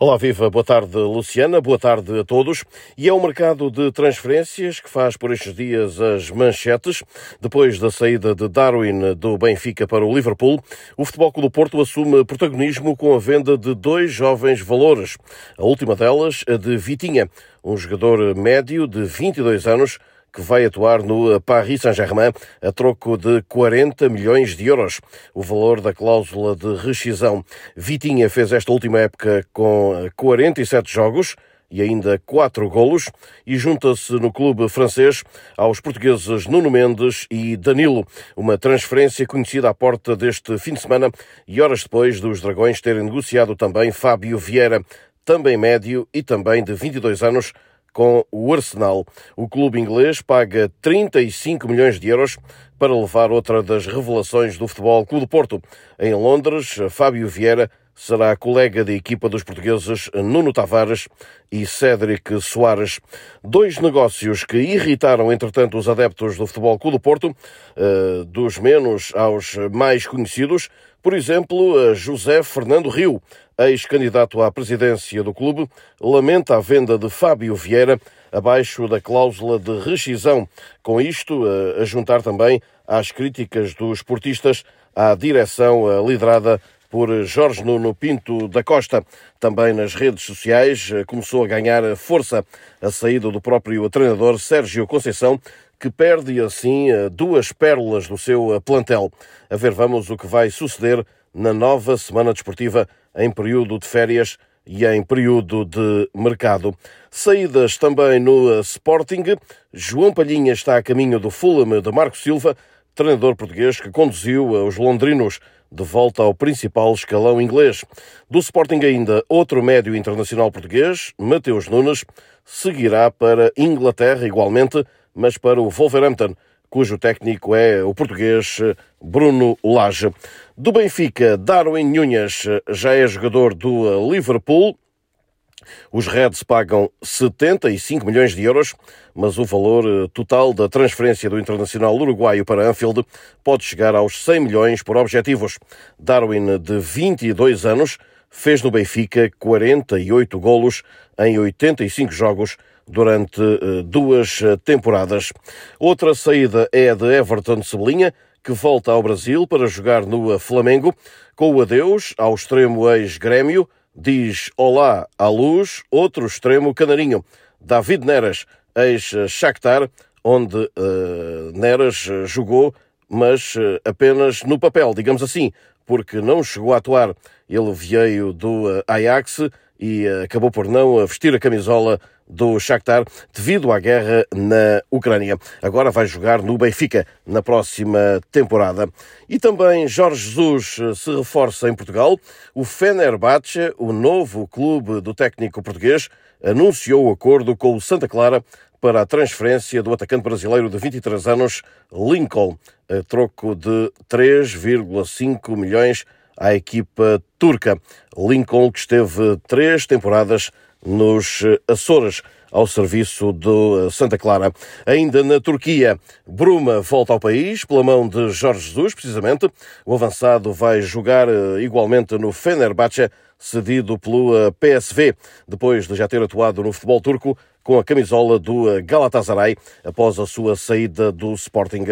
Olá, viva, boa tarde, Luciana, boa tarde a todos. E é o mercado de transferências que faz por estes dias as manchetes. Depois da saída de Darwin do Benfica para o Liverpool, o Futebol Clube do Porto assume protagonismo com a venda de dois jovens valores. A última delas, a de Vitinha, um jogador médio de 22 anos, que vai atuar no Paris Saint-Germain a troco de 40 milhões de euros, o valor da cláusula de rescisão. Vitinha fez esta última época com 47 jogos e ainda quatro golos e junta-se no clube francês aos portugueses Nuno Mendes e Danilo, uma transferência conhecida à porta deste fim de semana e horas depois dos Dragões terem negociado também Fábio Vieira, também médio e também de 22 anos, com o Arsenal. O clube inglês paga 35 milhões de euros para levar outra das revelações do Futebol Clube do Porto. Em Londres, Fábio Vieira será colega de equipa dos portugueses Nuno Tavares e Cédric Soares. Dois negócios que irritaram, entretanto, os adeptos do Futebol Clube do Porto, eh, dos menos aos mais conhecidos. Por exemplo, José Fernando Rio, ex-candidato à presidência do clube, lamenta a venda de Fábio Vieira abaixo da cláusula de rescisão. Com isto, a juntar também às críticas dos portistas à direção liderada por Jorge Nuno Pinto da Costa. Também nas redes sociais começou a ganhar força a saída do próprio treinador Sérgio Conceição, que perde assim duas pérolas do seu plantel. A ver, vamos o que vai suceder na nova semana desportiva em período de férias e em período de mercado. Saídas também no Sporting. João Palhinha está a caminho do Fulham de Marco Silva, treinador português que conduziu os londrinos de volta ao principal escalão inglês. Do Sporting ainda, outro médio internacional português, Mateus Nunes, seguirá para Inglaterra igualmente, mas para o Wolverhampton, cujo técnico é o português Bruno Lage. Do Benfica, Darwin Nunes já é jogador do Liverpool. Os Reds pagam 75 milhões de euros, mas o valor total da transferência do internacional uruguaio para Anfield pode chegar aos 100 milhões por objetivos. Darwin, de 22 anos, fez no Benfica 48 golos em 85 jogos durante duas temporadas. Outra saída é a de Everton Cebolinha, que volta ao Brasil para jogar no Flamengo, com o adeus ao extremo ex-grêmio, diz olá à luz, outro extremo canarinho, David Neres, ex-Shakhtar, onde uh, Neres jogou, mas uh, apenas no papel, digamos assim, porque não chegou a atuar. Ele veio do uh, Ajax e acabou por não vestir a camisola do Shakhtar devido à guerra na Ucrânia. Agora vai jogar no Benfica na próxima temporada. E também Jorge Jesus se reforça em Portugal. O Fenerbahçe, o novo clube do técnico português, anunciou o acordo com o Santa Clara para a transferência do atacante brasileiro de 23 anos, Lincoln, a troco de 3,5 milhões à equipa turca. Lincoln, que esteve três temporadas nos Açores, ao serviço do Santa Clara. Ainda na Turquia, Bruma volta ao país pela mão de Jorge Jesus, precisamente. O avançado vai jogar igualmente no Fenerbahçe, cedido pelo PSV, depois de já ter atuado no futebol turco com a camisola do Galatasaray após a sua saída do Sporting.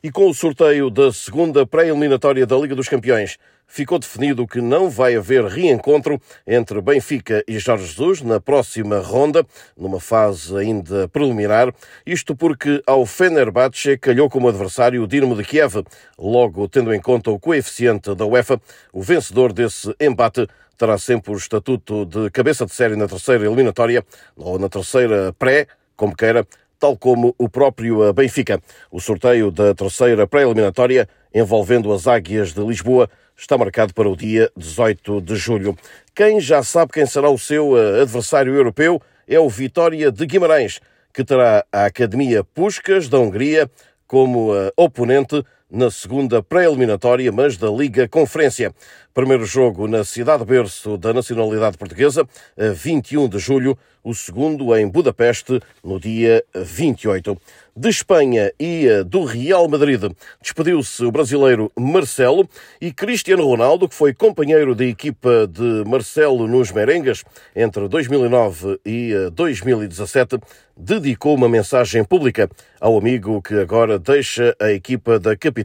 E com o sorteio da segunda pré-eliminatória da Liga dos Campeões, ficou definido que não vai haver reencontro entre Benfica e Jorge Jesus na próxima ronda, numa fase ainda preliminar, isto porque ao Fenerbahçe calhou como adversário o Dinamo de Kiev. Logo, tendo em conta o coeficiente da UEFA, o vencedor desse embate terá sempre o estatuto de cabeça de série na terceira eliminatória ou na terceira pré, como queira, tal como o próprio Benfica. O sorteio da terceira pré-eliminatória, envolvendo as Águias de Lisboa, está marcado para o dia 18 de julho. Quem já sabe quem será o seu adversário europeu é o Vitória de Guimarães, que terá a Academia Puscas da Hungria como oponente na segunda pré-eliminatória, mas da Liga Conferência. Primeiro jogo na cidade berço da nacionalidade portuguesa, a 21 de julho, o segundo em Budapeste, no dia 28. De Espanha e do Real Madrid despediu-se o brasileiro Marcelo e Cristiano Ronaldo, que foi companheiro de equipa de Marcelo nos Merengues entre 2009 e 2017, dedicou uma mensagem pública ao amigo que agora deixa a equipa da capital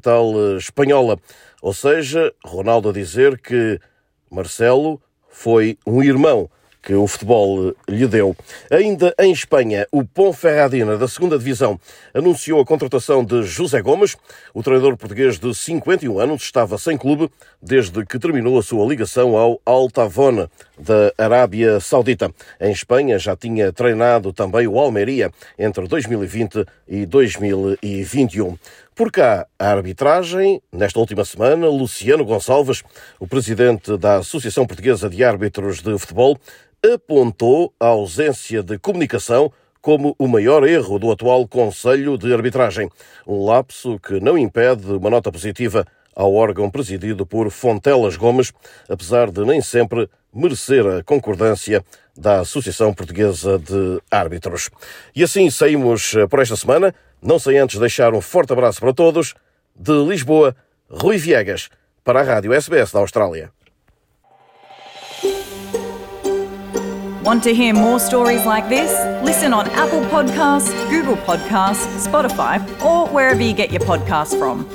espanhola. Ou seja, Ronaldo a dizer que Marcelo foi um irmão que o futebol lhe deu. Ainda em Espanha, o Ponferradina, da segunda Divisão, anunciou a contratação de José Gomes. O treinador português de 51 anos estava sem clube desde que terminou a sua ligação ao Altavone, da Arábia Saudita. Em Espanha já tinha treinado também o Almeria entre 2020 e 2021. Por cá, a arbitragem, nesta última semana, Luciano Gonçalves, o presidente da Associação Portuguesa de Árbitros de Futebol, apontou a ausência de comunicação como o maior erro do atual Conselho de Arbitragem. Um lapso que não impede uma nota positiva ao órgão presidido por Fontelas Gomes, apesar de nem sempre merecer a concordância da Associação Portuguesa de Árbitros. E assim saímos por esta semana, não sem antes deixar um forte abraço para todos. De Lisboa, Rui Viegas, para a Rádio SBS da Austrália. Want to hear more stories like this? Listen on Apple Podcasts, Google Podcasts, Spotify, or wherever you get your podcasts from.